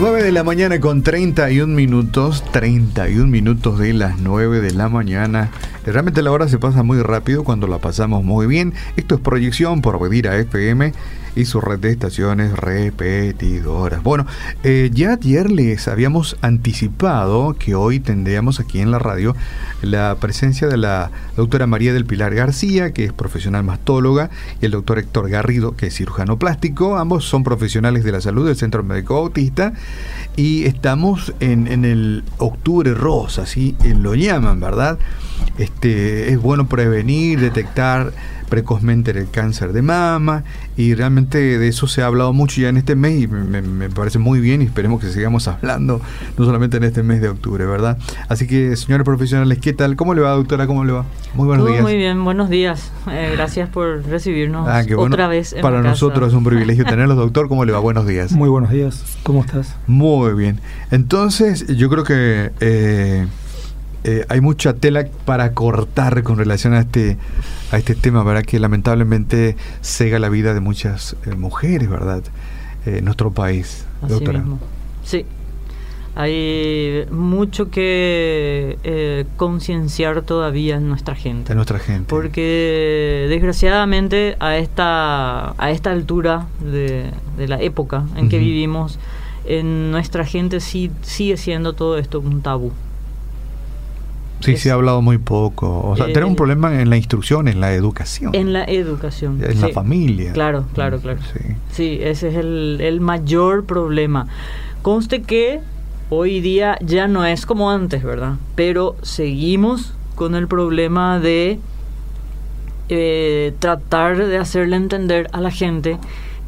9 de la mañana con 31 minutos, 31 minutos de las 9 de la mañana. Realmente la hora se pasa muy rápido cuando la pasamos muy bien. Esto es proyección por venir a FM y su red de estaciones repetidoras. Bueno, eh, ya ayer les habíamos anticipado que hoy tendríamos aquí en la radio la presencia de la doctora María del Pilar García, que es profesional mastóloga, y el doctor Héctor Garrido, que es cirujano plástico. Ambos son profesionales de la salud del Centro Médico Autista y estamos en, en el octubre rosa, así lo llaman, ¿verdad? Este, es bueno prevenir, detectar precozmente el cáncer de mama y realmente de eso se ha hablado mucho ya en este mes y me, parece muy bien y esperemos que sigamos hablando no solamente en este mes de octubre, ¿verdad? Así que señores profesionales, ¿qué tal? ¿Cómo le va doctora? ¿Cómo le va? Muy buenos días. Muy bien, buenos días. Eh, gracias por recibirnos ah, otra vez. para nosotros es un privilegio tenerlos, doctor. ¿Cómo le va? Buenos días. Muy buenos días. ¿Cómo estás? Muy bien. Entonces, yo creo que... Eh, eh, hay mucha tela para cortar con relación a este a este tema, ¿verdad? Que lamentablemente cega la vida de muchas eh, mujeres, ¿verdad? Eh, en nuestro país, doctora. Sí. Hay mucho que concienciar todavía en nuestra gente. En nuestra gente. Porque desgraciadamente a esta, a esta altura de, la época en que vivimos, en nuestra gente sí, sigue siendo todo esto un tabú. Sí, se ha hablado muy poco. O sea, eh, tenemos un problema en la instrucción, en la educación. En la educación. En la familia. Claro, claro, mm, claro. Sí, ese es el, mayor problema. Conste que hoy día ya no es como antes, ¿verdad? Pero seguimos con el problema de eh, tratar de hacerle entender a la gente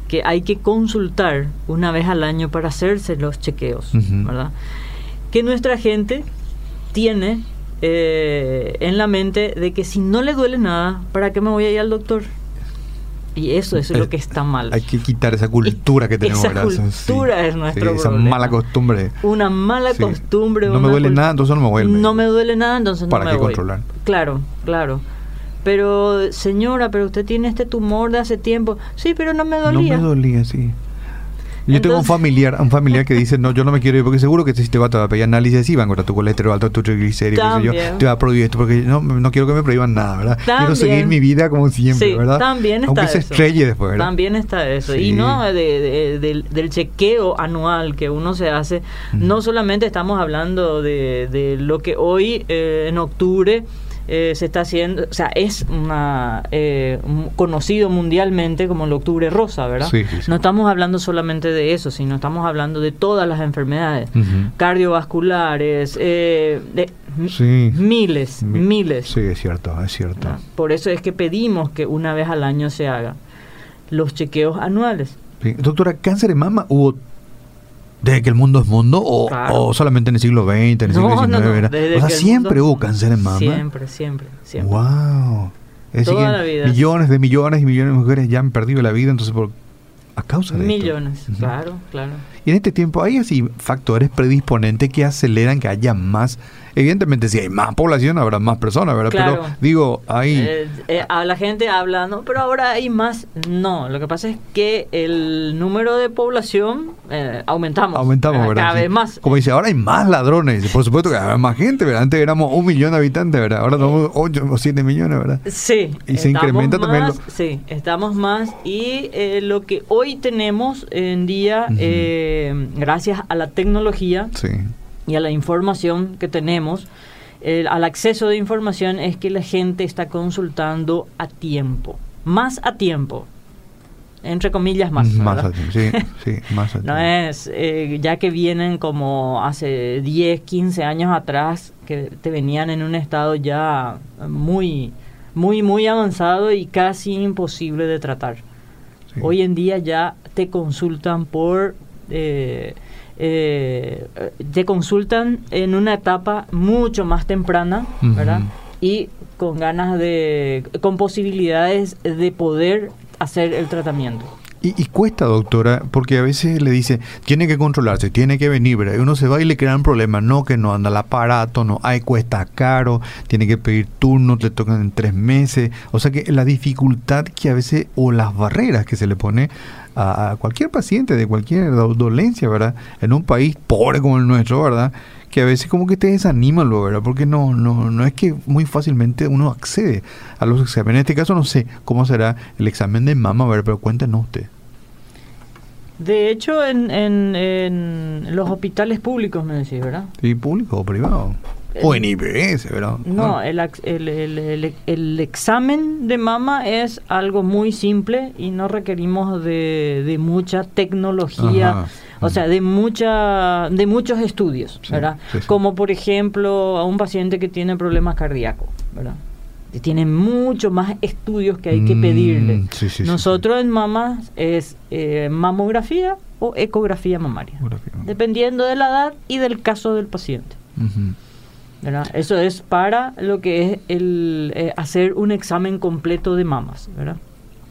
que hay que consultar una vez al año para hacerse los chequeos, ¿verdad? Que nuestra gente tiene eh, en la mente de que si no le duele nada, ¿para qué me voy a ir al doctor? Y eso es lo que está mal. Hay que quitar esa cultura que tenemos. Esa cultura es nuestro Esa mala costumbre. Una mala costumbre. No me duele nada, entonces no me voy. No me duele nada, entonces ¿Para no me qué controlar? Claro, claro. Pero, señora, pero usted tiene este tumor de hace tiempo. Sí, pero no me dolía. No me dolía, sí. Yo tengo un familiar, un familiar que dice, no, yo no me quiero ir porque seguro que si te va a pedir análisis y van a encontrar tu colesterol alto, tu triglicéridos, yo, te va a prohibir esto porque no, no quiero que me prohíban nada, ¿verdad? quiero seguir mi vida como siempre, sí, ¿verdad? También está Aunque se estrelle después, ¿verdad? También está eso. Y no de, del, chequeo anual que uno se hace, no solamente estamos hablando de, lo que hoy eh, en octubre eh, se está haciendo, o sea, es una, eh, conocido mundialmente como el octubre rosa, ¿verdad? No estamos hablando solamente de eso, sino estamos hablando de todas las enfermedades cardiovasculares, eh, de miles, miles. Sí, es cierto, es cierto. Por eso es que pedimos que una vez al año se haga los chequeos anuales. Doctora, cáncer de mama hubo desde que el mundo es mundo o, solamente en el siglo XX, en el siglo XIX. o sea, siempre hubo cáncer en mama. Siempre, siempre, siempre. Wow. Es decir, millones de millones y millones de mujeres ya han perdido la vida, entonces por a causa de millones, claro, claro. Y en este tiempo hay así factores predisponentes que aceleran que haya más Evidentemente, si hay más población, habrá más personas, ¿verdad? Pero digo, ahí... Eh, eh, a la gente habla, no, pero ahora hay más. No, lo que pasa es que el número de población eh, aumentamos. Aumentamos, ¿verdad? Cada vez más. Como dice, ahora hay más ladrones. Por supuesto que hay más gente, ¿verdad? Antes éramos un millón de habitantes, ¿verdad? Ahora somos 8 o 7 millones, ¿verdad? Sí. Y se incrementa también. Sí, estamos más. Y lo que hoy tenemos en día, gracias a la tecnología, sí y a la información que tenemos, al acceso de información es que la gente está consultando a tiempo, más a tiempo, entre comillas más. Más a tiempo, sí, sí, más a tiempo. No es, eh, ya que vienen como hace 10, 15 años atrás, que te venían en un estado ya muy, muy, muy avanzado y casi imposible de tratar. Hoy en día ya te consultan por... Eh, eh, te consultan en una etapa mucho más temprana, ¿verdad? Y con ganas de, con posibilidades de poder hacer el tratamiento. Y, cuesta, doctora, porque a veces le dice, tiene que controlarse, tiene que venir, ¿verdad? Y uno se va y le crean problemas, no, que no anda el aparato, no, hay, cuesta caro, tiene que pedir turno, le tocan en tres meses. O sea que la dificultad que a veces, o las barreras que se le pone a, cualquier paciente de cualquier dolencia, ¿verdad? En un país pobre como el nuestro, ¿verdad? Que a veces como que te desaniman, ¿verdad? Porque no, no, no es que muy fácilmente uno accede a los exámenes. En este caso no sé cómo será el examen de mama, ¿verdad? Pero cuéntenos usted. De hecho, en, en, en los hospitales públicos, me decís, ¿verdad? Sí, público o privado. O en IPS, ¿verdad? No, el, el, el, examen de mama es algo muy simple y no requerimos de, de mucha tecnología, o sea, de mucha de muchos estudios, ¿verdad? Como por ejemplo a un paciente que tiene problemas cardíacos, ¿verdad? tiene muchos más estudios que hay que mm, pedirle. Nosotros en mamas es eh, mamografía o ecografía mamaria, dependiendo de la edad y del caso del paciente. Eso es para lo que es el eh, hacer un examen completo de mamas, ¿verdad?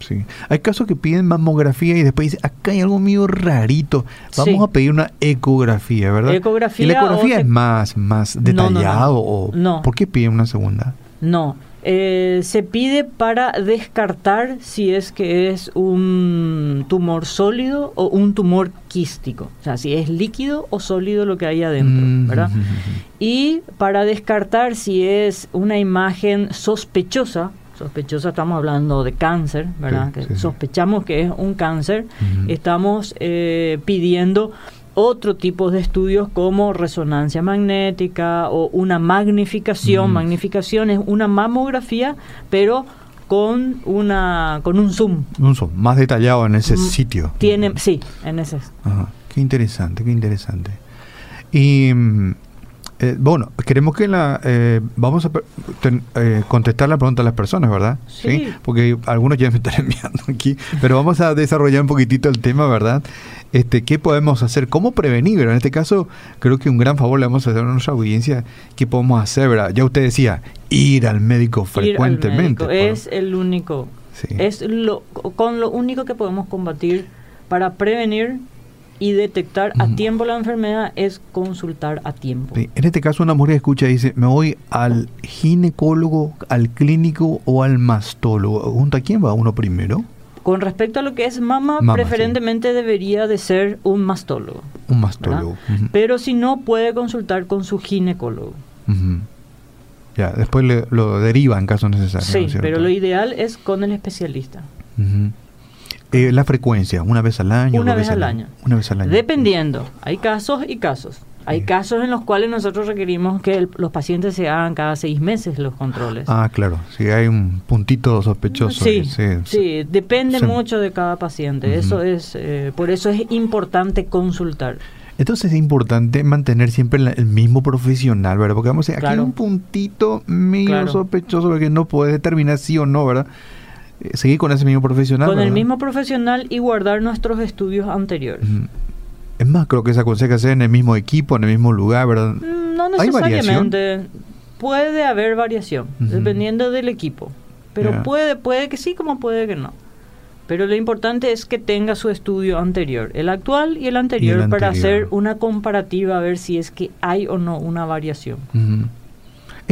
Sí. Hay casos que piden mamografía y después dicen, acá hay algo medio rarito, vamos a pedir una ecografía, ¿verdad? Ecografía. ¿Y la ecografía es más, más detallado o por qué piden una segunda? No, eh, se pide para descartar si es que es un tumor sólido o un tumor quístico, o sea, si es líquido o sólido lo que hay adentro, mm, ¿verdad? Y para descartar si es una imagen sospechosa, sospechosa estamos hablando de cáncer, ¿verdad? que sospechamos que es un cáncer, estamos eh, pidiendo otro tipo de estudios como resonancia magnética o una magnificación. Mm. Magnificación es una mamografía, pero con una con un zoom. Un zoom más detallado en ese mm, sitio. Tiene, sí, en ese. Qué interesante, qué interesante. Y mm, eh, bueno, queremos que la eh, vamos a eh, contestar la pregunta a las personas, ¿verdad? Sí. Porque algunos ya me están enviando aquí, pero vamos a desarrollar un poquitito el tema, ¿verdad? Este, ¿qué podemos hacer? ¿Cómo prevenir? En este caso, creo que un gran favor le vamos a hacer a nuestra audiencia. ¿Qué podemos hacer, verdad? Ya usted decía, ir al médico frecuentemente. Es el único. Es lo con lo único que podemos combatir para prevenir y detectar a tiempo la enfermedad es consultar a tiempo. En este caso una mujer escucha y dice, me voy al ginecólogo, al clínico o al mastólogo. ¿Junto a quién va uno primero? Con respecto a lo que es mama, preferentemente debería de ser un mastólogo. Un mastólogo. Pero si no, puede consultar con su ginecólogo. Ya, después lo deriva en caso necesario. Sí, pero lo ideal es con el especialista. Eh, la frecuencia, una vez al año. Una vez al año. Una vez al año. Dependiendo. Hay casos y casos. Hay casos en los cuales nosotros requerimos que los pacientes se hagan cada seis meses los controles. Ah, claro. Si hay un puntito sospechoso. Sí, sí, depende mucho de cada paciente. Eso es, eh, por eso es importante consultar. Entonces es importante mantener siempre el mismo profesional, ¿verdad? Porque vamos a decir, aquí hay un puntito medio sospechoso porque no puede determinar sí o no, ¿verdad? Seguir con ese mismo profesional. Con el mismo profesional y guardar nuestros estudios anteriores. Es más, creo que se aconseja hacer en el mismo equipo, en el mismo lugar, ¿verdad? Mm, no necesariamente. Puede haber variación, dependiendo del equipo. Pero puede, puede que sí, como puede que no. Pero lo importante es que tenga su estudio anterior, el actual y el anterior, para hacer una comparativa a ver si es que hay o no una variación.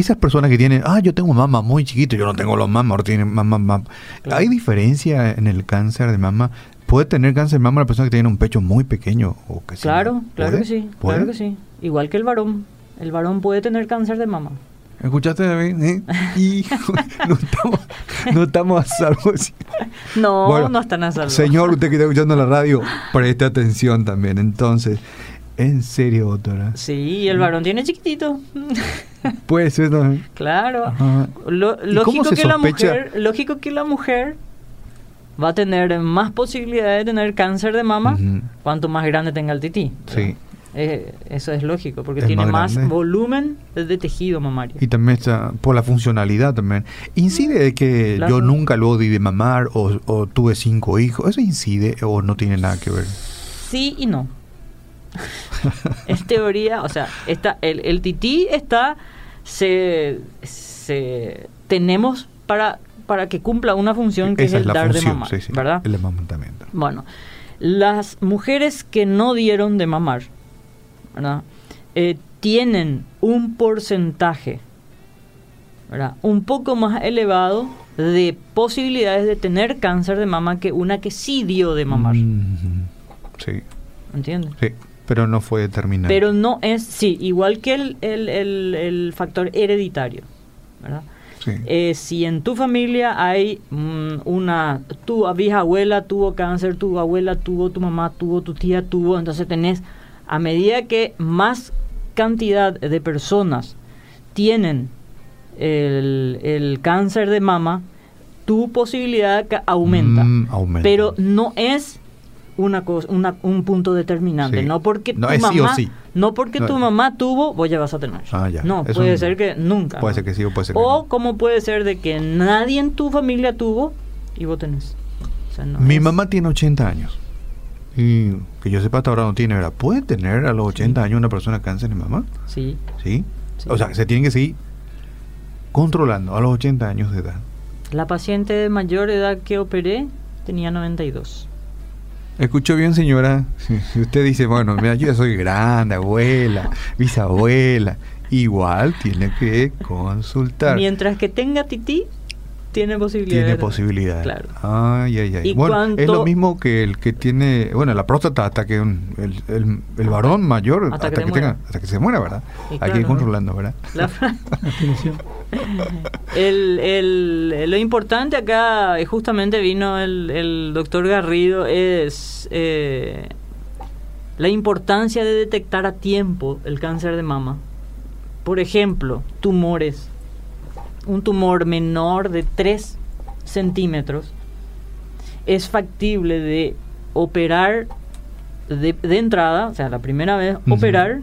Esas personas que tienen, ah, yo tengo mamá muy chiquito, yo no tengo los mamas, tienen mamá, ¿Hay diferencia en el cáncer de mama? ¿Puede tener cáncer de mama la persona que tiene un pecho muy pequeño? O que claro, claro que sí, claro que sí. Igual que el varón. El varón puede tener cáncer de mama. ¿Escuchaste, David? ¿Eh? no estamos, no estamos a salvo. No, no están a salvo. Señor, usted que está escuchando la radio, preste atención también. Entonces, ¿en serio, doctora? Sí, el varón tiene chiquitito. Puede ser también. Claro. lógico, que la mujer, lógico que la mujer va a tener más posibilidades de tener cáncer de mama cuanto más grande tenga el tití. Sí. Eh, eso es lógico, porque tiene más, volumen de tejido mamario. Y también está por la funcionalidad también. ¿Incide de que yo nunca lo di de mamar o, tuve cinco hijos? ¿Eso incide o no tiene nada que ver? Sí y no. es teoría, o sea, está, el, el tití está, se, se, tenemos para, para que cumpla una función que es el dar de mamar, ¿verdad? El amamantamiento. Bueno, las mujeres que no dieron de mamar, ¿verdad? Eh, tienen un porcentaje ¿verdad? un poco más elevado de posibilidades de tener cáncer de mama que una que sí dio de mamar. Sí. ¿Entiendes? Sí, pero no fue determinado. Pero no es, sí, igual que el, el, el, factor hereditario, ¿verdad? Sí. Eh, si en tu familia hay mm, una, tu bisabuela tuvo cáncer, tu abuela tuvo, tu mamá tuvo, tu tía tuvo, entonces tenés, a medida que más cantidad de personas tienen el, el cáncer de mama, tu posibilidad aumenta. Mm, aumenta. Pero no es una cosa, una, un punto determinante. No porque tu mamá, no porque tu mamá tuvo, vos ya vas a tener. Ah, no, puede ser que nunca. Puede ser que sí o puede ser que O como puede ser de que nadie en tu familia tuvo y vos tenés. Mi mamá tiene 80 años. Y que yo sepa hasta ahora no tiene, ¿verdad? ¿Puede tener a los 80 años una persona cáncer de mamá? Sí. sí. O sea, se tiene que seguir controlando a los 80 años de edad. La paciente de mayor edad que operé tenía 92. Escucho bien, señora. Si usted dice, bueno, mira, yo ya soy grande, abuela, bisabuela, igual tiene que consultar. Mientras que tenga tití, tiene posibilidad. Tiene posibilidad. Claro. Ay, ay, ay. bueno, es lo mismo que el que tiene, bueno, la próstata hasta que el, el, varón mayor, hasta, que, tenga, hasta que se muera, ¿verdad? Hay que ir controlando, ¿verdad? La el, el, lo importante acá, justamente vino el, el doctor Garrido, es eh, la importancia de detectar a tiempo el cáncer de mama. Por ejemplo, tumores un tumor menor de 3 centímetros, es factible de operar de, entrada, o sea, la primera vez, operar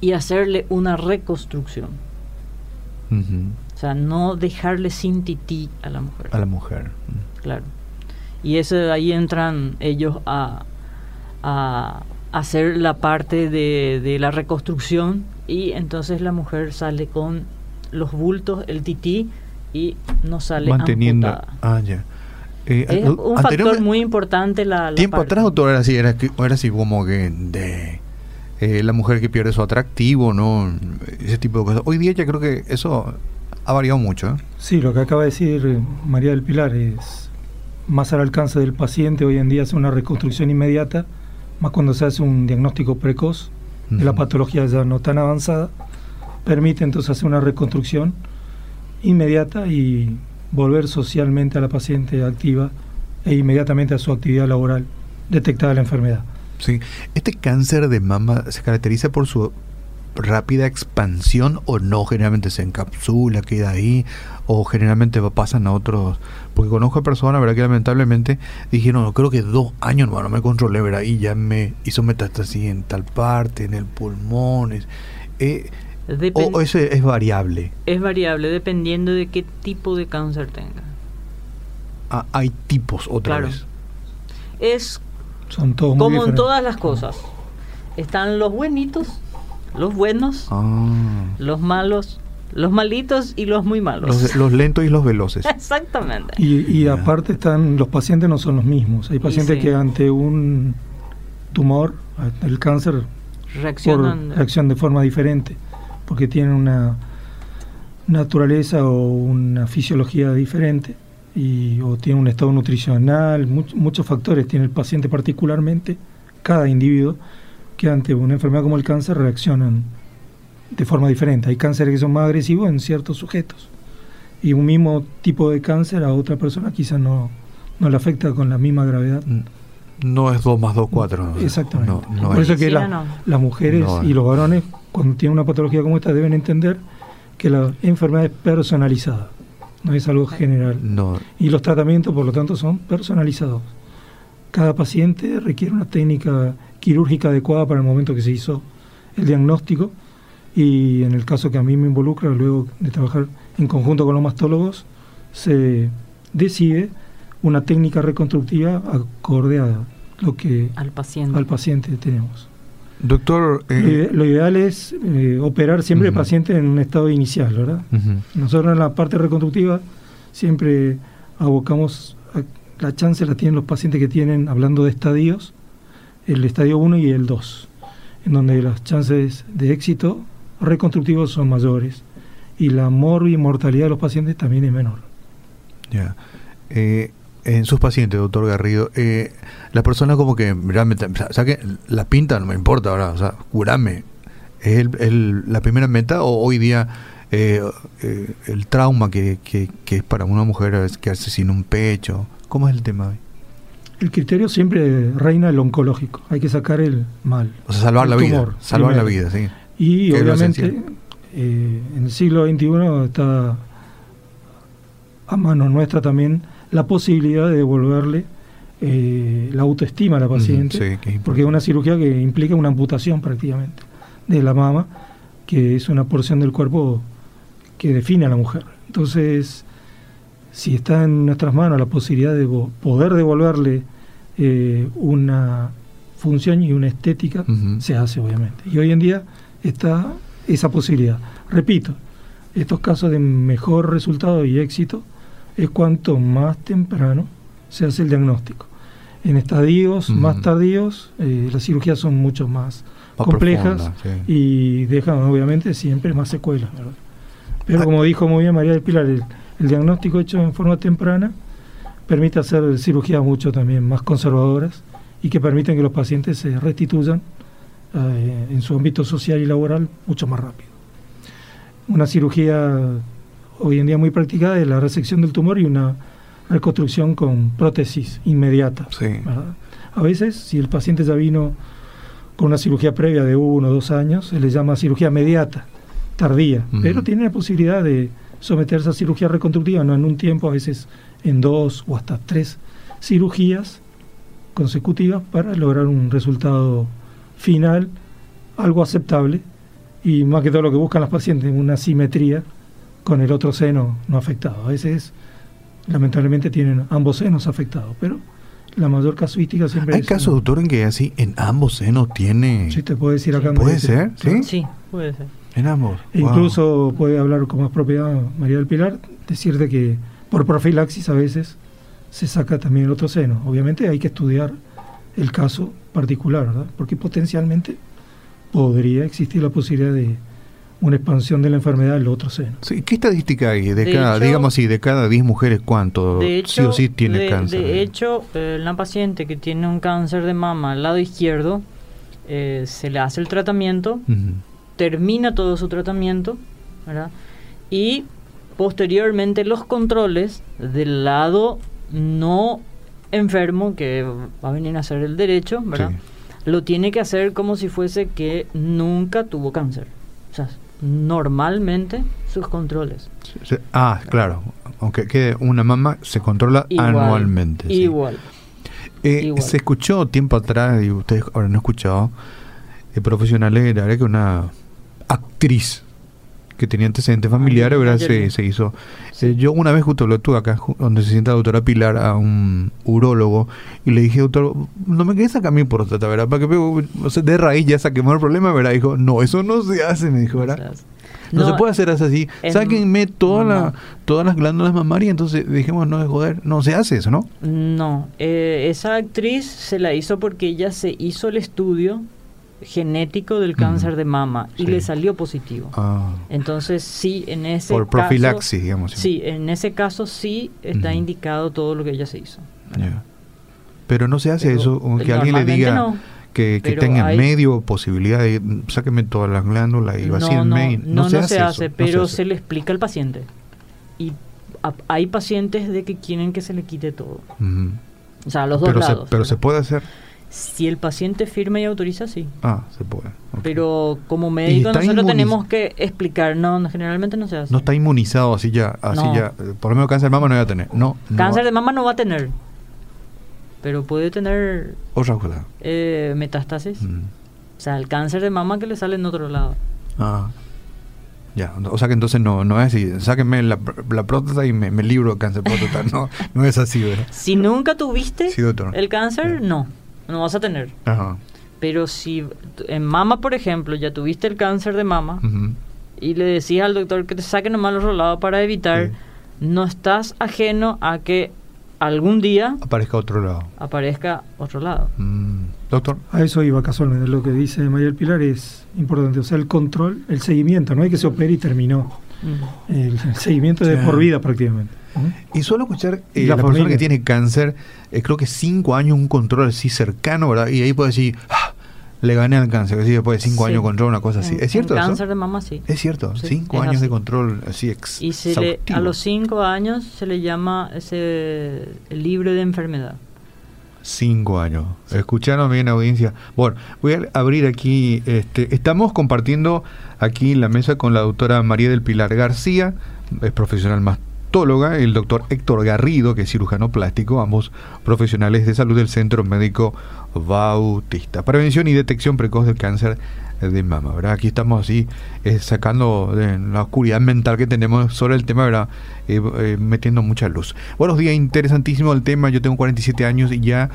y hacerle una reconstrucción. O sea, no dejarle sin tití a la mujer. A la mujer. Claro. Y ese, ahí entran ellos a, a hacer la parte de, de la reconstrucción y entonces la mujer sale con los bultos, el tití y no sale manteniendo ah ya eh, es un factor muy importante la, tiempo atrás doctor era así era, era así como que de eh, la mujer que pierde su atractivo no ese tipo de cosas hoy día ya creo que eso ha variado mucho ¿eh? sí lo que acaba de decir María del Pilar es más al alcance del paciente hoy en día hace una reconstrucción inmediata más cuando se hace un diagnóstico precoz de la patología ya no tan avanzada permite entonces hacer una reconstrucción inmediata y volver socialmente a la paciente activa e inmediatamente a su actividad laboral detectada la enfermedad. Sí, este cáncer de mama se caracteriza por su rápida expansión o no, generalmente se encapsula, queda ahí, o generalmente pasan a otros, porque conozco a personas, ¿verdad? Que lamentablemente dijeron, no, creo que dos años, no, no me controlé, ¿verdad? Y ya me hizo metástasis en tal parte, en el pulmón. Eh, ¿O eso es variable? Es variable dependiendo de qué tipo de cáncer tenga. Ah, hay tipos otra vez. Es Son todos como en todas las cosas. Están los buenitos, los buenos, ah. los malos, los malitos y los muy malos. Los, lentos y los veloces. Exactamente. Y, aparte están, los pacientes no son los mismos. Hay pacientes que ante un tumor, el cáncer, reaccionan reaccionan de forma diferente porque tienen una naturaleza o una fisiología diferente y, o tienen un estado nutricional, muchos factores tiene el paciente particularmente, cada individuo, que ante una enfermedad como el cáncer reaccionan de forma diferente. Hay cánceres que son más agresivos en ciertos sujetos y un mismo tipo de cáncer a otra persona quizás no, no le afecta con la misma gravedad. No es 2 más 2, 4. Exactamente. Por eso que las mujeres y los varones cuando tienen una patología como esta deben entender que la enfermedad es personalizada, no es algo general. Y los tratamientos, por lo tanto, son personalizados. Cada paciente requiere una técnica quirúrgica adecuada para el momento que se hizo el diagnóstico y en el caso que a mí me involucra, luego de trabajar en conjunto con los mastólogos, se decide una técnica reconstructiva acorde a lo que al paciente, al paciente tenemos. Doctor... Eh, lo ideal es eh, operar siempre el paciente en un estado inicial, ¿verdad? Nosotros en la parte reconstructiva siempre abocamos, la chance la tienen los pacientes que tienen, hablando de estadios, el estadio 1 y el 2, en donde las chances de éxito reconstructivos son mayores y la mortalidad de los pacientes también es menor. Ya. Eh, en sus pacientes, doctor Garrido, eh, la persona como que realmente, o sea, que la pinta no me importa ahora, o sea, curame. ¿Es el, la primera meta o hoy día eh, eh, el trauma que, que, es para una mujer quedarse sin un pecho? ¿Cómo es el tema hoy? El criterio siempre reina el oncológico, hay que sacar el mal. O sea, salvar la vida. Salvar la vida, sí. Y obviamente eh, en el siglo XXI está a mano nuestra también la posibilidad de devolverle eh, la autoestima a la paciente, porque es una cirugía que implica una amputación prácticamente de la mama, que es una porción del cuerpo que define a la mujer. Entonces, si está en nuestras manos la posibilidad de poder devolverle eh, una función y una estética, se hace obviamente. Y hoy en día está esa posibilidad. Repito, estos casos de mejor resultado y éxito es cuanto más temprano se hace el diagnóstico. En estadios más tardíos, eh, las cirugías son mucho más, complejas y dejan obviamente siempre más secuelas. Pero ah. como dijo muy bien María del Pilar, el, diagnóstico hecho en forma temprana permite hacer cirugías mucho también más conservadoras y que permiten que los pacientes se restituyan eh, en su ámbito social y laboral mucho más rápido. Una cirugía hoy en día muy practicada es la resección del tumor y una reconstrucción con prótesis inmediata. A veces, si el paciente ya vino con una cirugía previa de uno o dos años, se le llama cirugía mediata, tardía, pero tiene la posibilidad de someterse a cirugía reconstructiva, no en un tiempo, a veces en dos o hasta tres cirugías consecutivas para lograr un resultado final algo aceptable y más que todo lo que buscan los pacientes, una simetría con el otro seno no afectado. A veces, lamentablemente, tienen ambos senos afectados, pero la mayor casuística siempre ¿Hay casos, doctor, en que así en ambos senos tiene...? Sí, te puedo decir acá. ¿Puede ser? ¿Sí? Sí, puede ser. En ambos. E incluso puede hablar con más propiedad María del Pilar, decirte que por profilaxis a veces se saca también el otro seno. Obviamente hay que estudiar el caso particular, ¿verdad? Porque potencialmente podría existir la posibilidad de una expansión de la enfermedad en otro seno. Sí, ¿Qué estadística hay? De, cada, digamos así, de cada 10 mujeres, ¿cuánto sí o sí tiene cáncer? De hecho, eh, la paciente que tiene un cáncer de mama al lado izquierdo, eh, se le hace el tratamiento, termina todo su tratamiento, ¿verdad? Y posteriormente los controles del lado no enfermo, que va a venir a hacer el derecho, ¿verdad? Lo tiene que hacer como si fuese que nunca tuvo cáncer. O sea, normalmente sus controles. Ah, claro. Aunque quede una mamá, se controla anualmente. Igual. Eh, igual. Se escuchó tiempo atrás, y ustedes ahora no han escuchado, de profesionales de la área que una actriz que tenía antecedentes familiares, ¿verdad? Se, se hizo. Eh, yo una vez justo lo tuve acá, donde se sienta la doctora Pilar, a un urólogo, y le dije, doctor, no me quedes sacar mi próstata, ¿verdad? Para que o sea, de raíz ya saquemos el problema, ¿verdad? Dijo, no, eso no se hace, me dijo, ¿verdad? No, se puede hacer así. Sáquenme toda la, todas las glándulas mamarias, entonces dijimos, no de joder, no se hace eso, ¿no? No, eh, esa actriz se la hizo porque ella se hizo el estudio genético del cáncer de mama y le salió positivo. Ah. Entonces sí, en ese Por profilaxis, digamos. Sí, en ese caso sí está indicado todo lo que ella se hizo. Pero no se hace eso, que alguien le diga que, tenga en medio posibilidad de sáqueme todas las glándulas y vacíe no, no. No, se, hace, pero se, le explica al paciente. Y hay pacientes de que quieren que se le quite todo. O sea, los dos pero lados. Se, pero se puede hacer. Si el paciente firma y autoriza, sí. Ah, se puede. Pero como médico nosotros tenemos que explicar, no, generalmente no se hace. No está inmunizado así ya, así ya. Por lo menos cáncer de mama no va a tener. No. Cáncer de mama no va a tener. Pero puede tener. Otra cosa. Eh, metástasis. Mm. O sea, el cáncer de mama que le sale en otro lado. Ah. Ya, o sea que entonces no, no es así, sáquenme la, la próstata y me, libro de cáncer próstata, no, no es así, ¿verdad? Si nunca tuviste el cáncer, no no vas a tener. Pero si en mama, por ejemplo, ya tuviste el cáncer de mama y le decías al doctor que te saque nomás los rolados para evitar, no estás ajeno a que algún día aparezca otro lado. Aparezca otro lado. Mm. Doctor. A eso iba casualmente. Lo que dice María del Pilar es importante. O sea, el control, el seguimiento. No hay que se opere y terminó. el seguimiento de por vida prácticamente. Y suelo escuchar eh, la, persona que tiene cáncer, eh, creo que cinco años un control así cercano, ¿verdad? Y ahí puede decir, ah, le gané al cáncer, así después de cinco años de control, una cosa así. ¿Es cierto? cáncer de mama, sí. Es cierto, cinco años de control así ex Y a los cinco años se le llama ese libre de enfermedad. Cinco años. Escucharon bien, audiencia. Bueno, voy a abrir aquí. Este, estamos compartiendo aquí en la mesa con la doctora María del Pilar García, es profesional el doctor Héctor Garrido, que es cirujano plástico, ambos profesionales de salud del Centro Médico Bautista. Prevención y detección precoz del cáncer de mama, ¿verdad? Aquí estamos así eh, sacando la oscuridad mental que tenemos sobre el tema, ¿verdad? Eh, eh, metiendo mucha luz. Buenos días, interesantísimo el tema. Yo tengo 47 años y ya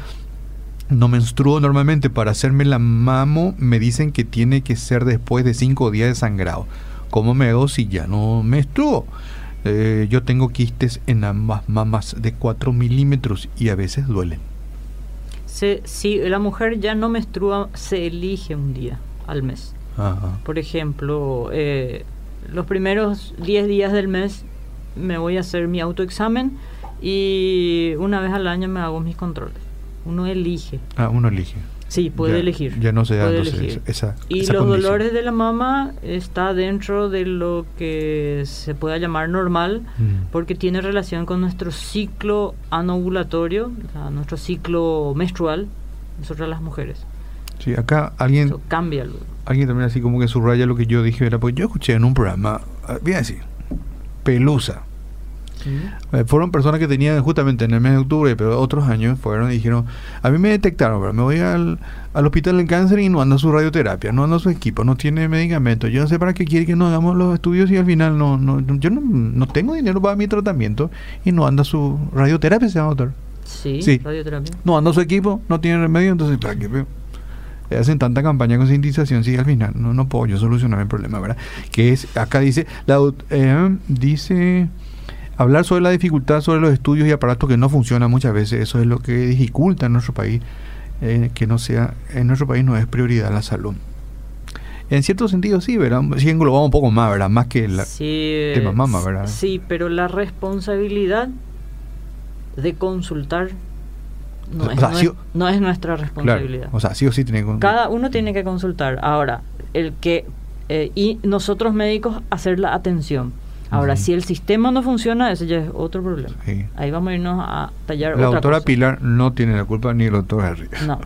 no menstruo normalmente. Para hacerme la mamo me dicen que tiene que ser después de 5 días de sangrado. ¿Cómo me hago si ya no menstruo? Yo tengo quistes en ambas mamas de 4 milímetros y a veces duelen. si la mujer ya no menstrua, se elige un día al mes. Por ejemplo, eh, los primeros 10 días del mes me voy a hacer mi autoexamen y una vez al año me hago mis controles. Uno elige. Ah, uno elige. Sí, puede elegir. Ya no se da esa, Y los dolores de la mama está dentro de lo que se pueda llamar normal, mm. porque tiene relación con nuestro ciclo anovulatorio, nuestro ciclo menstrual, nosotras las mujeres. Sí, acá alguien... cambia. Alguien también así como que subraya lo que yo dije, era porque yo escuché en un programa, ah, bien así, Pelusa. Eh, fueron personas que tenían justamente en el mes de octubre, pero otros años fueron y dijeron, a mí me detectaron, pero me voy al, al hospital del cáncer y no anda su radioterapia, no anda su equipo, no tiene medicamentos. Yo no sé para qué quiere que no hagamos los estudios y al final no, no yo no, no tengo dinero para mi tratamiento y no anda su radioterapia, se llama doctor. Sí, sí. radioterapia. No anda su equipo, no tiene remedio, entonces ¿para qué? hacen tanta campaña de concientización si al final no, no puedo yo solucionar el problema, ¿verdad? Que es, acá dice, la, eh, dice, hablar sobre la dificultad sobre los estudios y aparatos que no funcionan muchas veces, eso es lo que dificulta en nuestro país, eh, que no sea, en nuestro país no es prioridad la salud. En cierto sentido sí, ¿verdad? Sí englobamos un poco más, ¿verdad? Más que el tema mama, ¿verdad? Sí, pero la responsabilidad de consultar no, es, nuestra responsabilidad. o sea, sí o sí tiene que Cada uno tiene que consultar. Ahora, el que eh, y nosotros médicos hacer la atención. Ahora, si el sistema no funciona, ese ya es otro problema. Ahí vamos a irnos a tallar la doctora Pilar no tiene la culpa ni el doctor Henry. No.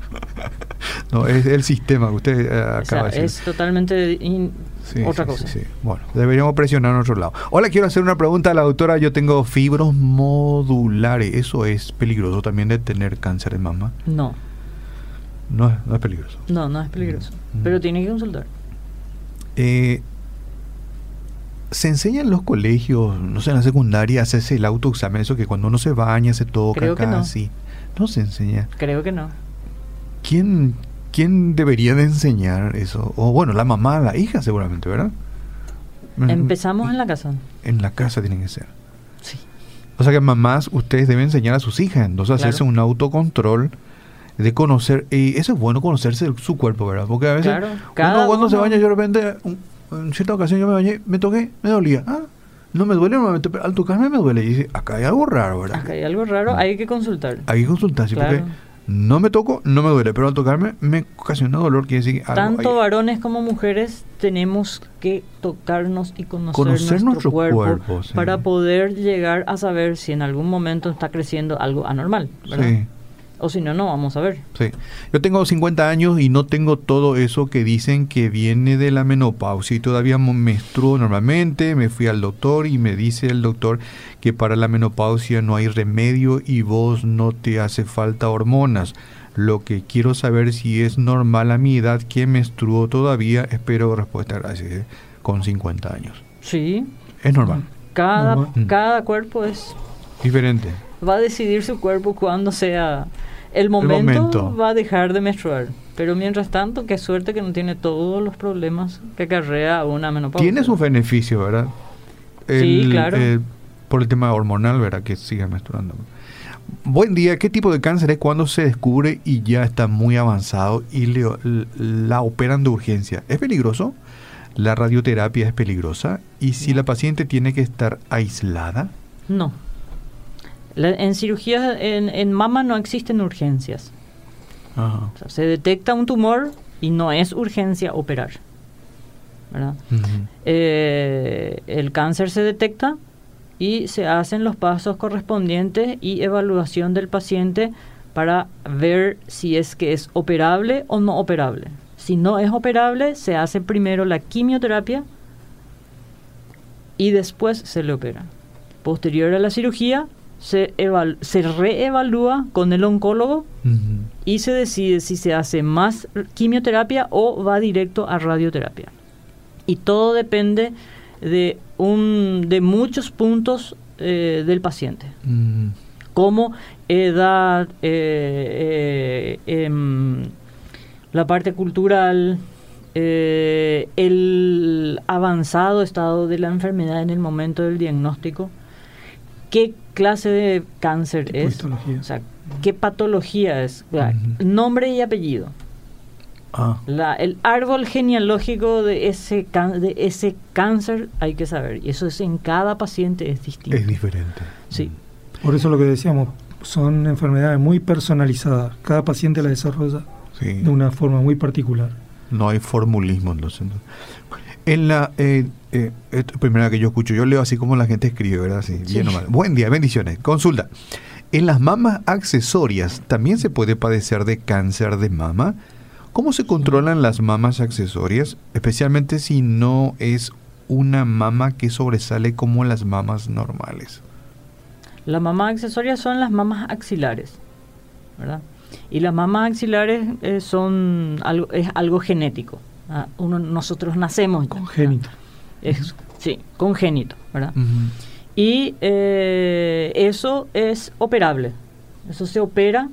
no, es el sistema que usted eh, acaba de decir. Es totalmente otra cosa. Bueno, deberíamos presionar a otro lado. Hola, quiero hacer una pregunta a la doctora. Yo tengo fibros modulares. ¿Eso es peligroso también de tener cáncer de mama? No. No, es peligroso. No, no es peligroso. Mm. Pero tiene que consultar. Eh, se enseña en los colegios, no sé, en la secundaria, hacerse el autoexamen, eso que cuando uno se baña, se toca, Creo que no. No se enseña. Creo que no. ¿Quién, ¿Quién debería de enseñar eso? O bueno, la mamá, la hija seguramente, ¿verdad? Empezamos en la casa. En la casa tienen que ser. Sí. O sea que mamás, ustedes deben enseñar a sus hijas, entonces hacerse un autocontrol de conocer, y eso es bueno conocerse su cuerpo, ¿verdad? Porque a veces uno cuando se baña, yo de repente, en cierta ocasión yo me bañé, me toqué, me dolía. Ah, no me duele normalmente, pero al tocarme me duele. Y dice, acá hay algo raro, ¿verdad? Acá hay algo raro, hay que consultar. Hay que consultar, sí, porque no me toco, no me duele, pero al tocarme me ocasiona dolor, quiere decir que Tanto varones como mujeres tenemos que tocarnos y conocer, nuestro, cuerpo, para poder llegar a saber si en algún momento está creciendo algo anormal, ¿verdad? Sí. O si no, no, vamos a ver. Sí. Yo tengo 50 años y no tengo todo eso que dicen que viene de la menopausia y todavía menstruo normalmente. Me fui al doctor y me dice el doctor que para la menopausia no hay remedio y vos no te hace falta hormonas. Lo que quiero saber si es normal a mi edad que menstruo todavía. Espero respuesta gracias. ¿eh? Con 50 años. Sí. Es normal. Cada, cada cuerpo es diferente. Va a decidir su cuerpo cuando sea el momento, va a dejar de menstruar. Pero mientras tanto, qué suerte que no tiene todos los problemas que acarrea una menopausia. Tiene su beneficio, ¿verdad? sí, claro. por el tema hormonal, ¿verdad? Que siga menstruando. Buen día, ¿qué tipo de cáncer es cuando se descubre y ya está muy avanzado y le, la operan de urgencia? ¿Es peligroso? ¿la radioterapia es peligrosa? ¿Y si la paciente tiene que estar aislada? No. En cirugía en, mama no existen urgencias. se detecta un tumor y no es urgencia operar. Eh, el cáncer se detecta y se hacen los pasos correspondientes y evaluación del paciente para ver si es que es operable o no operable. Si no es operable, se hace primero la quimioterapia y después se le opera. Posterior a la cirugía, se, se reevalúa con el oncólogo y se decide si se hace más quimioterapia o va directo a radioterapia. Y todo depende de, un, de muchos puntos eh, del paciente. Como edad, eh, eh, em, la parte cultural, el avanzado estado de la enfermedad en el momento del diagnóstico, qué clase de cáncer es, o sea, qué patología es, nombre y apellido. Ah. La, el árbol genealógico de ese, de ese cáncer hay que saber. Y eso es en cada paciente es distinto. Es diferente. Sí. Por eso lo que decíamos, son enfermedades muy personalizadas. Cada paciente la desarrolla de una forma muy particular. No hay formulismo entonces. En la eh, eh, primera que yo escucho, yo leo así como la gente escribe, ¿verdad? Sí, Bien Buen día, bendiciones. Consulta. En las mamas accesorias también se puede padecer de cáncer de mama. ¿Cómo se controlan las mamas accesorias, especialmente si no es una mama que sobresale como las mamas normales? Las mamas accesorias son las mamas axilares, ¿verdad? Y las mamas axilares eh, son algo, es algo genético. Ah, uno, nosotros nacemos. Congénito. Es, sí, congénito, ¿verdad? Y eh, eso es operable. Eso se opera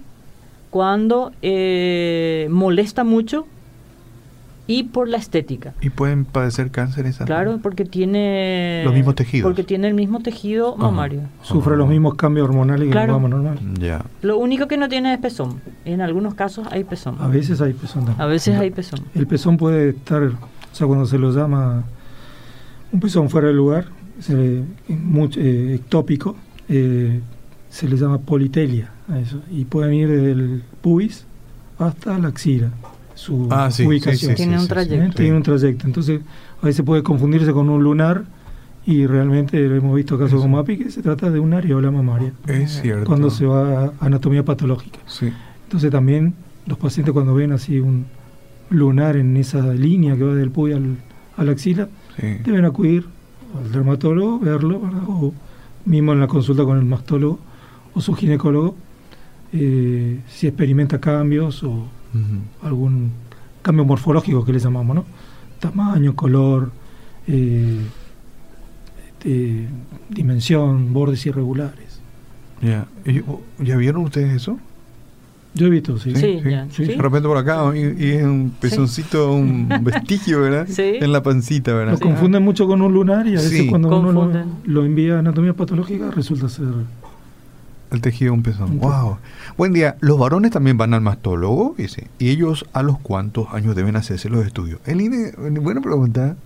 cuando eh, molesta mucho y por la estética. ¿Y pueden padecer cáncer esa Claro, porque tiene... Los mismos tejidos. Porque tiene el mismo tejido mamario. Sufre los mismos cambios hormonales que claro. la mama normal. Ya. Lo único que no tiene es pezón. En algunos casos hay pezón. A veces hay pezón también. A veces hay pezón. El pezón puede estar, o sea, cuando se lo llama un pezón fuera de lugar, se, mucho, eh, ectópico, eh, se le llama politelia a eso. Y pueden ir desde el pubis hasta la axila su ah, ubicación. tiene un trayecto. Tiene un trayecto. Entonces, a veces puede confundirse con un lunar y realmente hemos visto casos como API que se trata de un areola mamaria. Es cierto. Cuando se va a anatomía patológica. Sí. Entonces también los pacientes cuando ven así un lunar en esa línea que va del pubis al, a la axila, deben acudir al dermatólogo, verlo, o mismo en la consulta con el mastólogo o su ginecólogo, eh, si experimenta cambios o algún cambio morfológico que le llamamos, ¿no? Tamaño, color, eh, este, dimensión, bordes irregulares. Ya. ¿Ya vieron ustedes eso? Yo he visto, sí. Sí, sí, De repente por acá y, es un pezoncito, un vestigio, ¿verdad? En la pancita, ¿verdad? Lo confunden mucho con un lunar y a veces cuando uno lo, lo, envía a anatomía patológica resulta ser el tejido de un pezón. wow. Buen día. ¿Los varones también van al mastólogo? Dice. ¿Y ellos a los cuántos años deben hacerse los estudios? Eline, buena pregunta.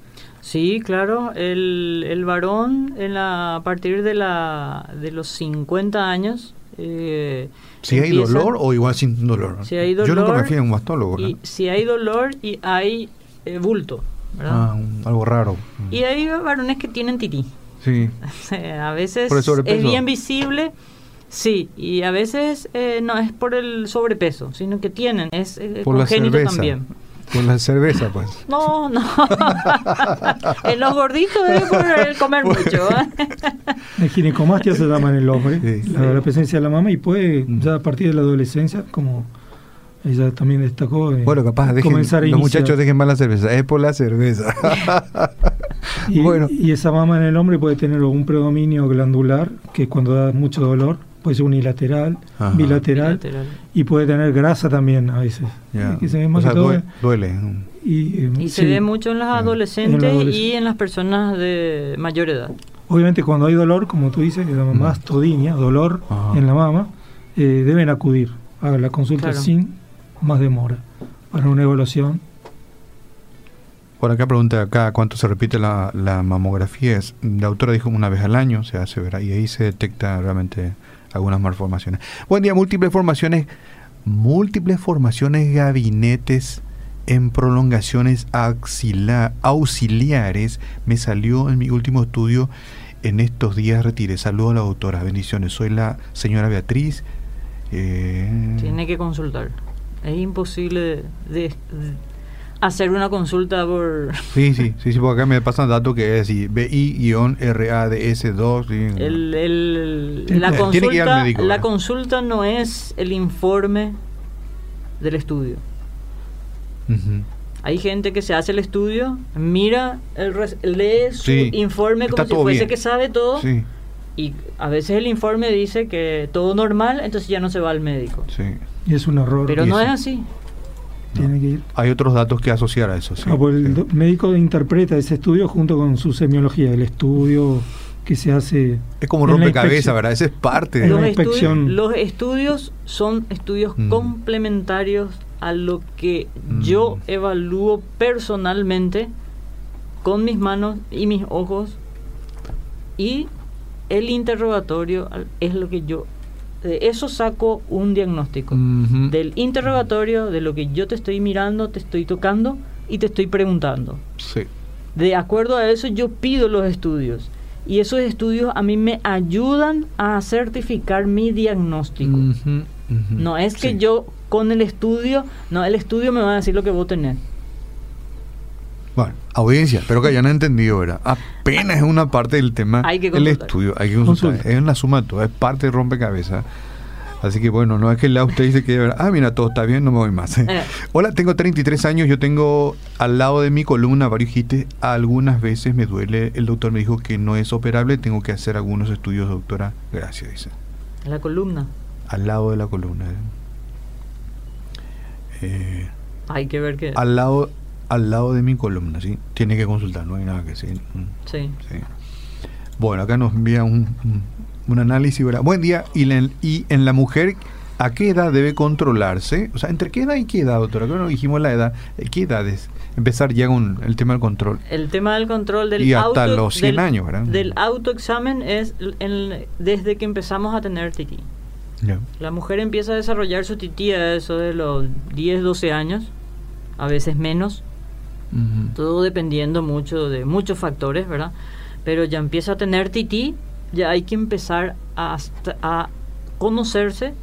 Sí, claro. El, el varón en la, a partir de, la, de los 50 años... Eh, si hay dolor o igual sin dolor. Si hay dolor Yo nunca me fui a un mastólogo. Y si hay dolor y hay eh, bulto. Ah, algo raro. Y hay varones que tienen tití. Sí. a veces es bien visible Sí, y a veces eh, no es por el sobrepeso, sino que tienen, es eh, por congénito también. Por la cerveza, pues. No, no. en los gorditos es por el comer mucho. ¿eh? El ginecomastia se llama en el hombre, la, presencia de la mama, y puede, ya a partir de la adolescencia, como ella también destacó. Eh, bueno, capaz, dejen, los muchachos dejen más la cerveza, es por la cerveza. y, bueno. y esa mama en el hombre puede tener un predominio glandular, que cuando da mucho dolor, puede ser unilateral, bilateral, y puede tener grasa también a veces. duele. Y, eh, se ve mucho en los adolescentes y en las personas de mayor edad. Obviamente cuando hay dolor, como tú dices, la mamá mastodinia, dolor en la mama, eh, deben acudir a la consulta sin más demora para una evaluación Por acá pregunta cada cuánto se repite la, mamografía. la autora dijo una vez al año se hace, ¿verdad? Y ahí se detecta realmente algunas malformaciones. Buen día, múltiples formaciones, múltiples formaciones gabinetes en prolongaciones auxiliares. Me salió en mi último estudio en estos días retiré. Saludo a la doctora, bendiciones. Soy la señora Beatriz. Eh, Tiene que consultar. Es imposible de, hacer una consulta por... Sí, sí, sí, sí, porque acá me pasan datos que es BI-RADS2. El, el, la, consulta, la consulta no es el informe del estudio. Hay gente que se hace el estudio, mira, el lee su informe como si fuese que sabe todo. Y a veces el informe dice que todo normal, entonces ya no se va al médico. Sí. Y es un error. Pero no es así. Tiene que ir. Hay otros datos que asociar a eso. Ah, pues el médico interpreta ese estudio junto con su semiología, el estudio que se hace. Es como rompecabezas, ¿verdad? Esa es parte de la inspección. los estudios son estudios mm. complementarios a lo que yo mm. evalúo personalmente con mis manos y mis ojos y el interrogatorio es lo que yo de eso saco un diagnóstico del interrogatorio de lo que yo te estoy mirando te estoy tocando y te estoy preguntando. Sí. de acuerdo a eso yo pido los estudios. Y esos estudios a mí me ayudan a certificar mi diagnóstico. No es que yo con el estudio, no, el estudio me va a decir lo que vos tenés. Bueno, audiencia, espero que hayan entendido, ¿verdad? Apenas es una parte del tema hay que el estudio, hay que consultar. Es una suma de todo, es parte de rompecabezas. Así que bueno, no es que la usted dice que, ah, mira, todo está bien, no me voy más. Eh. Hola, tengo 33 años, yo tengo al lado de mi columna varios gistes, algunas veces me duele, el doctor me dijo que no es operable, tengo que hacer algunos estudios, doctora. Gracias, dice. ¿La columna? Al lado de la columna. Eh, hay que ver que... Al lado, al lado de mi columna, ¿sí? Tiene que consultar, no hay nada que decir. Mm, sí. Bueno, acá nos envía un, un, análisis. Buen día. Y, y en la mujer, ¿a qué edad debe controlarse? O sea, ¿entre qué edad y qué edad, doctora? no dijimos la edad. ¿Qué edades? Empezar ya con el tema del control. El tema del control del Y hasta los 100 años, ¿verdad? Del autoexamen es desde que empezamos a tener titi. La mujer empieza a desarrollar su tití a eso de los 10, 12 años, a veces menos, todo dependiendo mucho de muchos factores, ¿verdad? Pero ya empieza a tener tití, ya hay que empezar a, a conocerse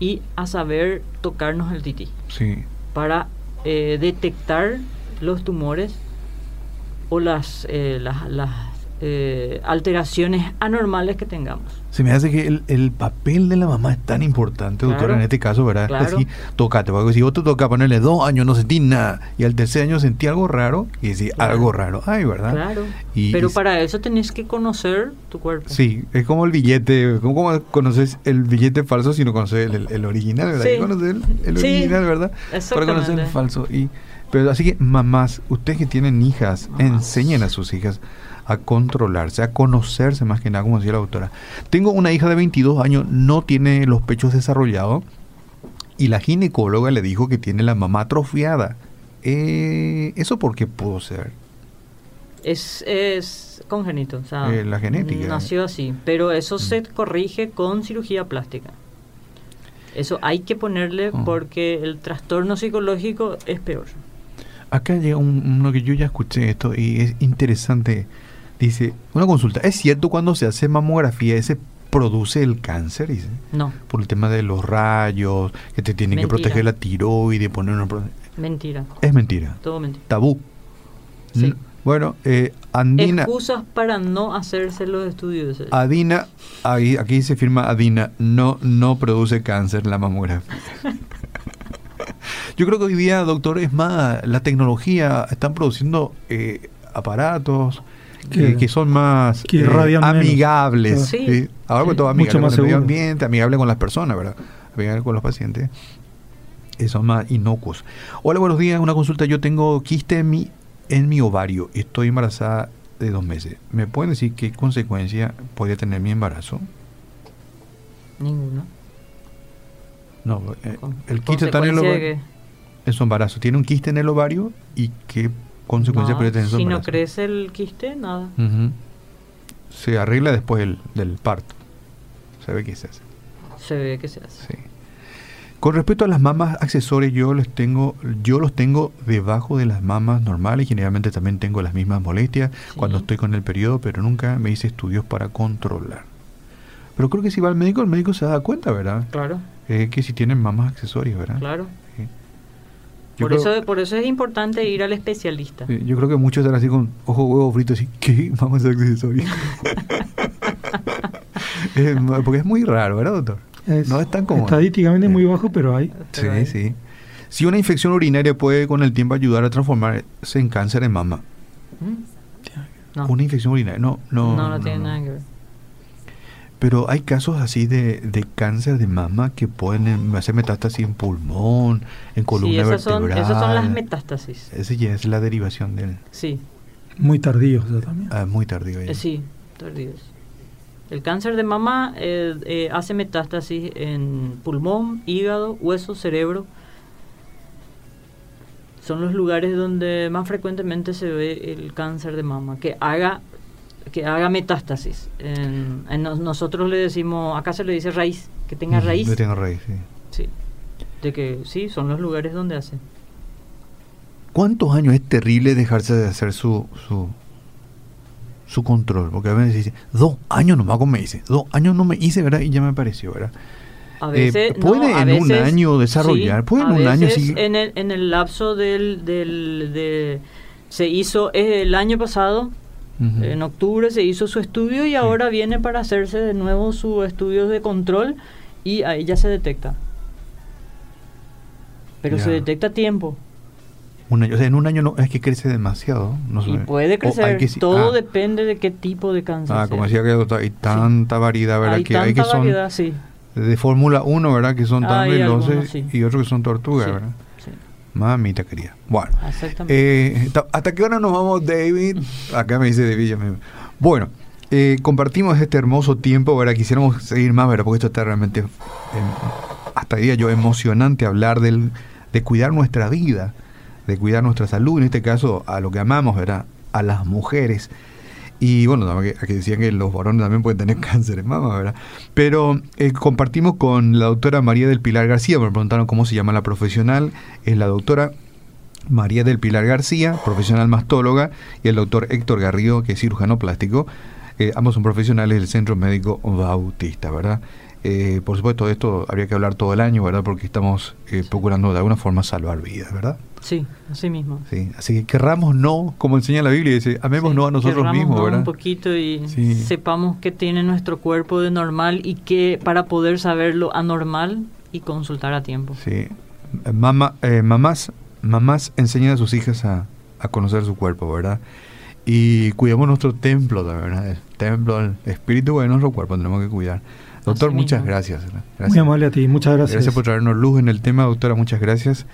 y a saber tocarnos el tití. Sí. Para eh, detectar los tumores o las, eh, las, las eh, alteraciones anormales que tengamos. Se me hace que el, el, papel de la mamá es tan importante, doctora, en este caso, ¿verdad? Claro. Así, tócate, porque si vos te toca ponerle dos años, no sentí nada, y al tercer año sentí algo raro, y decís algo raro, ay, ¿verdad? Claro. Pero para eso tenés que conocer tu cuerpo. Sí, es como el billete, ¿cómo conoces el billete falso si no conoces el, original, ¿verdad? Sí. Conoces el, original, ¿verdad? Para conocer el falso. Y, pero así que, mamás, ustedes que tienen hijas, enseñen a sus hijas a controlarse, a conocerse más que nada, como decía la doctora. Tengo una hija de 22 años, no tiene los pechos desarrollados y la ginecóloga le dijo que tiene la mamá atrofiada. Eh, ¿Eso por qué pudo ser? Es, es congénito, o sea, eh, la genética. Nació así, pero eso se mm. corrige con cirugía plástica. Eso hay que ponerle oh. porque el trastorno psicológico es peor. Acá llega uno que yo ya escuché esto y es interesante Dice, una consulta, ¿es cierto cuando se hace mamografía ese produce el cáncer? Dice? No. Por el tema de los rayos, que te tienen que proteger la tiroide, poner una... Mentira. Es mentira. Todo mentira. Tabú. Sí. Bueno, eh, Andina... Excusas para no hacerse los estudios. Adina, ahí, aquí se firma Adina, no, no produce cáncer la mamografía. Yo creo que hoy día, doctor, es más, la tecnología, están produciendo eh, aparatos, que, son más que eh, amigables. Sí. Ahora pues todo amigable con el medio ambiente, amigable con las personas, ¿verdad? Amigable con los pacientes. Eh, son más inocuos. Hola, buenos días. Una consulta. Yo tengo quiste en mi, en mi ovario. Estoy embarazada de dos meses. ¿Me pueden decir qué consecuencia podría tener mi embarazo? Ninguna. No, eh, el quiste está en el ovario. En su embarazo. Tiene un quiste en el ovario y qué consecuencias no, Si no crece el quiste, nada. Se arregla después del, parto. Se ve que se hace. Se ve que se hace. Sí. Con respecto a las mamas accesorias, yo les tengo, yo los tengo debajo de las mamas normales. Generalmente también tengo las mismas molestias cuando estoy con el periodo, pero nunca me hice estudios para controlar. Pero creo que si va al médico, el médico se da cuenta, ¿verdad? Claro. Eh, que si tienen mamas accesorias, ¿verdad? Claro. Por, eso, por eso es importante ir al especialista. yo creo que muchos están así con ojo huevo frito, así, ¿qué? Mamas accesorias. porque es muy raro, ¿verdad, doctor? no es tan común. Estadísticamente muy bajo, pero hay. Sí, sí. Si una infección urinaria puede con el tiempo ayudar a transformarse en cáncer en mama. ¿Mm? Una infección urinaria, no, no. No, no, tiene nada que ver. Pero hay casos así de, cáncer de mama que pueden hacer metástasis en pulmón, en columna sí, esas vertebral. Son, esas son las metástasis. Esa ya es la derivación del... Sí. Muy tardío también. Ah, muy tardío. Eh, sí, tardíos. El cáncer de mama eh, eh, hace metástasis en pulmón, hígado, hueso, cerebro. Son los lugares donde más frecuentemente se ve el cáncer de mama, que haga que haga metástasis. En, nosotros le decimos, acá se le dice raíz, que tenga raíz. Que tenga raíz, sí. Sí. De que sí, son los lugares donde hace. ¿Cuántos años es terrible dejarse de hacer su, su, su control, porque a veces dice, dos años nomás como me dice, dos años no me hice, ¿verdad? Y ya me pareció, ¿verdad? A eh, veces, puede en un año desarrollar, puede en un año sí. En el, en el lapso del, del de, se hizo eh, el año pasado, en octubre se hizo su estudio y ahora viene para hacerse de nuevo su estudio de control y ahí ya se detecta. Pero se detecta a tiempo. Un año, o sea, en un año no es que crece demasiado. No y puede crecer, todo ah. depende de qué tipo de cáncer. Ah, como decía que hay tanta variedad, ¿verdad? Hay que tanta hay que son variedad, sí. de Fórmula 1, ¿verdad? Que son tan veloces y otros que son tortugas, ¿verdad? Mamita querida. Bueno, eh, ¿hasta qué hora nos vamos, David? Acá me dice David. Bueno, eh, compartimos este hermoso tiempo, ¿verdad? Quisiéramos seguir más, ¿verdad? Porque esto está realmente, hasta diría yo, emocionante hablar del, de cuidar nuestra vida de cuidar nuestra salud, en este caso a lo que amamos, ¿verdad? A las mujeres. Y bueno, aquí decían que los varones también pueden tener cáncer en mama, ¿verdad? Pero eh, compartimos con la doctora María del Pilar García, me preguntaron cómo se llama la profesional, es la doctora María del Pilar García, profesional mastóloga, y el doctor Héctor Garrido, que es cirujano plástico. Eh, ambos son profesionales del Centro Médico Bautista, ¿verdad? Eh, por supuesto, de esto habría que hablar todo el año, ¿verdad? Porque estamos procurando de alguna forma salvar vidas, ¿verdad? Sí, así mismo. Sí, así que querramos no, como enseña la Biblia, dice, amemos no a nosotros mismos, ¿verdad? un poquito y sepamos qué tiene nuestro cuerpo de normal y que para poder saber lo anormal y consultar a tiempo. Sí, Mama, eh, mamás, mamás enseñan a sus hijas a, conocer su cuerpo, ¿verdad? Y cuidamos nuestro templo, ¿verdad? El templo, el espíritu de nuestro cuerpo tenemos que cuidar. Doctor, muchas gracias, gracias. Muy amable a ti, muchas gracias. Gracias por traernos luz en el tema, doctora, muchas gracias.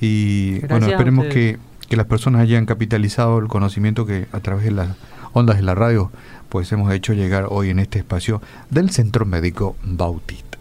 Y bueno, esperemos que, que, las personas hayan capitalizado el conocimiento que a través de las ondas de la radio pues hemos hecho llegar hoy en este espacio del Centro Médico Bautista.